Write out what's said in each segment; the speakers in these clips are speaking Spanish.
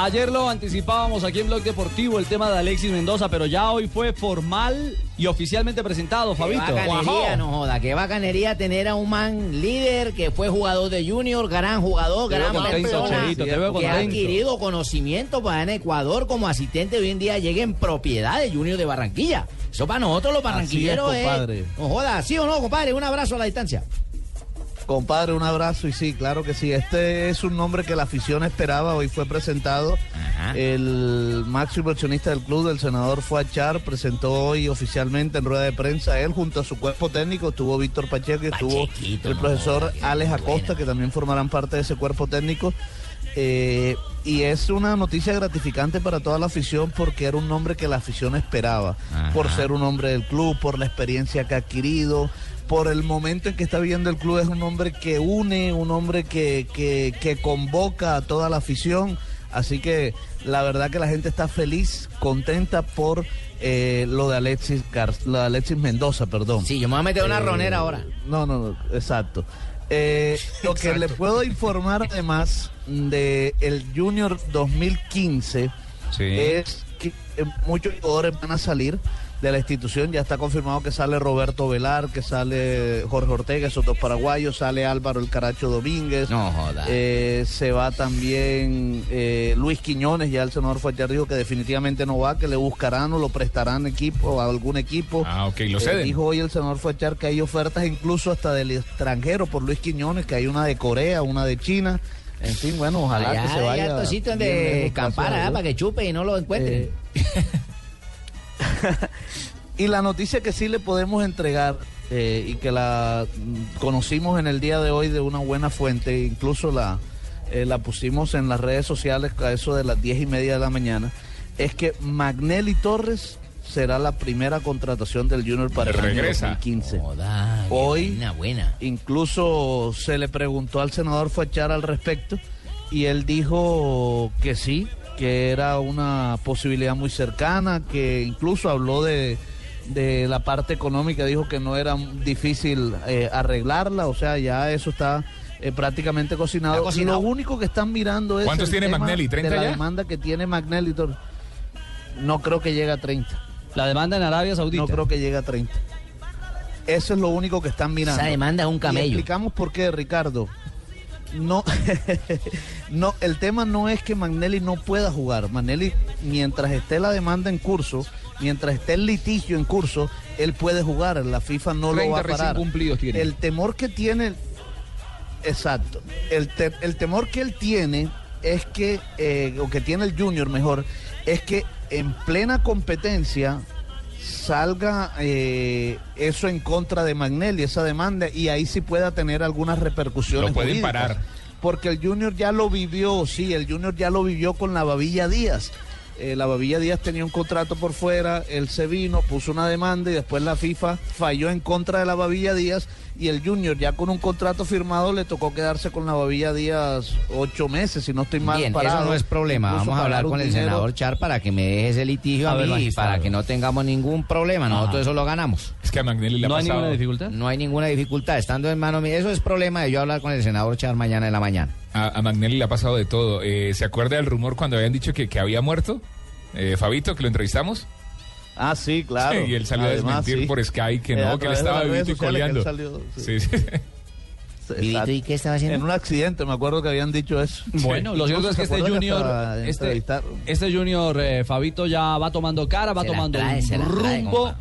Ayer lo anticipábamos aquí en Blog Deportivo el tema de Alexis Mendoza, pero ya hoy fue formal y oficialmente presentado, Fabito. Qué bacanería, no joda, qué bacanería tener a un man líder que fue jugador de Junior, gran jugador, Te gran contento, persona, Cheito, te veo que ha adquirido conocimiento para en Ecuador como asistente hoy en día llega en propiedad de Junior de Barranquilla. Eso para nosotros los barranquilleros Así es, compadre. No joda, ¿sí o no, compadre? Un abrazo a la distancia. Compadre, un abrazo y sí, claro que sí. Este es un nombre que la afición esperaba. Hoy fue presentado. El máximo accionista del club, el senador Fuachar, presentó hoy oficialmente en rueda de prensa. Él junto a su cuerpo técnico estuvo Víctor Pacheco y estuvo el no profesor qué Alex. Acosta, que también formarán parte de ese cuerpo técnico. Eh, y es una noticia gratificante para toda la afición porque era un nombre que la afición esperaba, Ajá. por ser un hombre del club, por la experiencia que ha adquirido, por el momento en que está viviendo el club. Es un hombre que une, un hombre que, que, que convoca a toda la afición. Así que la verdad que la gente está feliz, contenta por eh, lo de Alexis Gar- lo de Alexis Mendoza, perdón. Sí, yo me voy a meter una Eh, ronera ahora. No, no, no, exacto. Eh, lo que le puedo informar además de el Junior 2015 es que eh, muchos jugadores van a salir de la institución. Ya está confirmado que sale Roberto Velar, que sale Jorge Ortega, esos dos paraguayos, sale Álvaro El Caracho Domínguez. No joda. Eh, se va también eh, Luis Quiñones, ya el senador Fuachar dijo que definitivamente no va, que le buscarán o lo prestarán equipo a algún equipo. Ah, ok, lo Eh, ceden. dijo hoy el senador Fuachar que hay ofertas incluso hasta del extranjero por Luis Quiñones, que hay una de Corea, una de China. En fin, bueno, ojalá Allá que se hay vaya. hartos sitios bien donde lejos, campar, gracias a ¿ah? Dios. para que chupe y no lo encuentren. Eh, Y la noticia que sí le podemos entregar eh, y que la conocimos en el día de hoy de una buena fuente, incluso la, eh, la pusimos en las redes sociales a eso de las diez y media de la mañana, es que Magnelli Torres será la primera contratación del Junior para el año Regresa. 2015. Joda, Hoy- buena, buena. Incluso se le preguntó al senador Fachar al respecto y él dijo que sí, que era una posibilidad muy cercana, que incluso habló de, de la parte económica, dijo que no era difícil eh, arreglarla, o sea, ya eso está eh, prácticamente cocinado. Cocinado. Y lo único que están mirando es ¿Cuántos el tiene tema Magnelli? ¿30 de la ya? demanda que tiene Magnelli. No creo que llegue a 30. La demanda en Arabia Saudita. No creo que llegue a 30. Eso es lo único que están mirando. Esa demanda es un Y camello. explicamos por qué, Ricardo. No, no, el tema no es que Magnelli no pueda jugar. Magnelli, mientras esté la demanda en curso, mientras esté el litigio en curso, él puede jugar. La FIFA no lo 30 va a parar. cumplidos tiene. El temor que tiene, exacto, el, te- el temor que él tiene es que, eh, o que tiene el Junior mejor, es que en plena competencia salga eh, eso en contra de Magnelli, esa demanda, y ahí sí pueda tener algunas repercusiones. Lo pueden parar. Porque el Junior ya lo vivió, sí, el Junior ya lo vivió con la Babilla Díaz. Eh, la Babilla Díaz tenía un contrato por fuera, él se vino, puso una demanda y después la FIFA falló en contra de la Babilla Díaz y el Junior ya con un contrato firmado le tocó quedarse con la Babilla Díaz ocho meses, si no estoy mal Bien, parado. eso no es problema. Incluso Vamos a hablar con el dinero. senador Char para que me deje ese litigio A a, ver, mí magistrado. para que no tengamos ningún problema. Nosotros eso lo ganamos. Es que a Magnelli le ha ¿No hay pasado. ninguna dificultad? No hay ninguna dificultad. Estando en mano mía, eso es problema de yo hablar con el senador Char mañana en la mañana. A, a Magnelli le ha pasado de todo. Eh, ¿Se acuerda del rumor cuando habían dicho que, que había muerto? Eh, Fabito, que lo entrevistamos. Ah, sí, claro. y él salió Además, a desmentir sí. por Sky que Eh, no, que él estaba vivito y coleando. salió, Sí, sí. ¿y qué estaba haciendo? En un accidente, me acuerdo que habían dicho eso. Bueno, lo cierto es que ¿Se este Junior, este, este Junior eh, Fabito ya va tomando cara, va Se tomando trae, un se la trae, rumbo.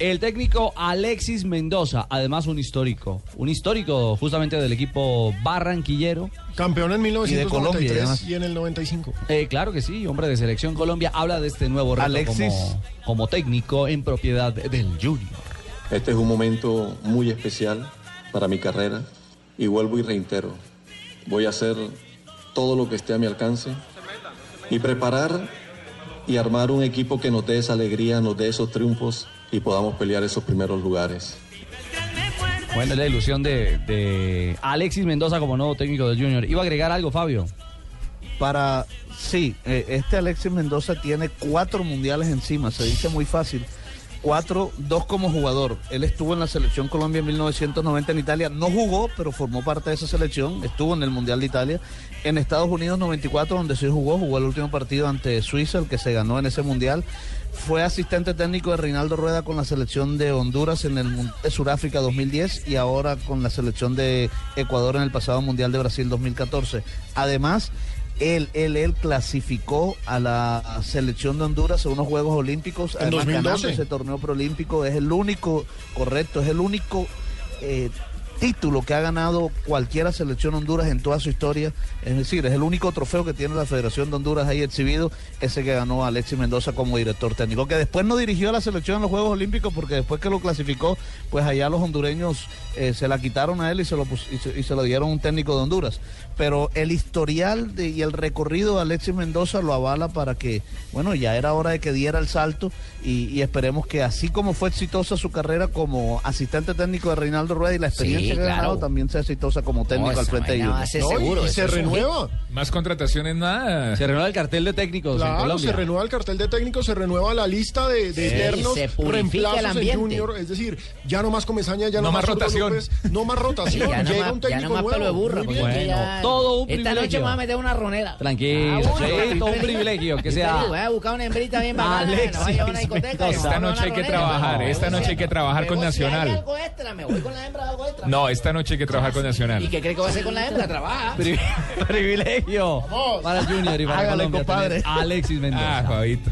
El técnico Alexis Mendoza, además un histórico, un histórico justamente del equipo barranquillero. Campeón en Y de 1993 Colombia, y, en el 95. Eh, claro que sí, hombre de selección Colombia, habla de este nuevo reto Alexis. como, como técnico en propiedad del Junior. Este es un momento muy especial para mi carrera y vuelvo y reitero, voy a hacer todo lo que esté a mi alcance y preparar y armar un equipo que nos dé esa alegría, nos dé esos triunfos y podamos pelear esos primeros lugares. Bueno, es la ilusión de, de Alexis Mendoza como nuevo técnico del Junior. ¿Iba a agregar algo, Fabio? Para, sí, eh, este Alexis Mendoza tiene cuatro mundiales encima, se dice muy fácil. Cuatro, dos como jugador. Él estuvo en la selección Colombia en 1990 en Italia. No jugó, pero formó parte de esa selección. Estuvo en el Mundial de Italia. En Estados Unidos 94, donde sí jugó, jugó el último partido ante Suiza, el que se ganó en ese Mundial. Fue asistente técnico de Reinaldo Rueda con la selección de Honduras en el Mundial de Sudáfrica 2010 y ahora con la selección de Ecuador en el pasado Mundial de Brasil 2014. Además, él, él, él clasificó a la selección de Honduras a unos Juegos Olímpicos. En 2012. ese torneo preolímpico es el único, correcto, es el único eh, título que ha ganado cualquiera selección Honduras en toda su historia. Es decir, es el único trofeo que tiene la Federación de Honduras ahí exhibido, ese que ganó Alexis Mendoza como director técnico, que después no dirigió a la selección en los Juegos Olímpicos porque después que lo clasificó, pues allá los hondureños eh, se la quitaron a él y se, lo y, se, y se lo dieron a un técnico de Honduras. Pero el historial de, y el recorrido de Alexis Mendoza lo avala para que, bueno, ya era hora de que diera el salto y, y esperemos que así como fue exitosa su carrera como asistente técnico de Reinaldo Rueda y la experiencia Sí, ganado claro. también sea exitosa como técnico No, al frente de No, y- seguro, y se un renueva. Más contrataciones, nada. Se renueva el cartel de técnicos en Claro, Colombia. se renueva el cartel de técnicos, se renueva la lista de, de Sí, eternos se purifica el reemplazos en ambiente. Junior. Es decir, ya no más Comesaña, ya no, No más Zurdo rotación. López, no más rotación. Ya no Llega más- un ya técnico no más nuevo. pelo de porque bien. Bueno, ya- todo un Esta noche privilegio. me voy a meter una ronera. Tranquilo, Ah, sí, todo un privilegio que sea Voy a buscar una hembrita bien bacana. Esta noche hay que trabajar, No, esta noche hay que trabajar me con Nacional. algo No, esta noche hay que trabajar con ¿Y Nacional. qué cree que va a hacer con la hembra? Trabaja. Pri- privilegio para el Junior y para Hágale, Colombia compadre. tener a Alexis Mendoza. Ah, Fabito.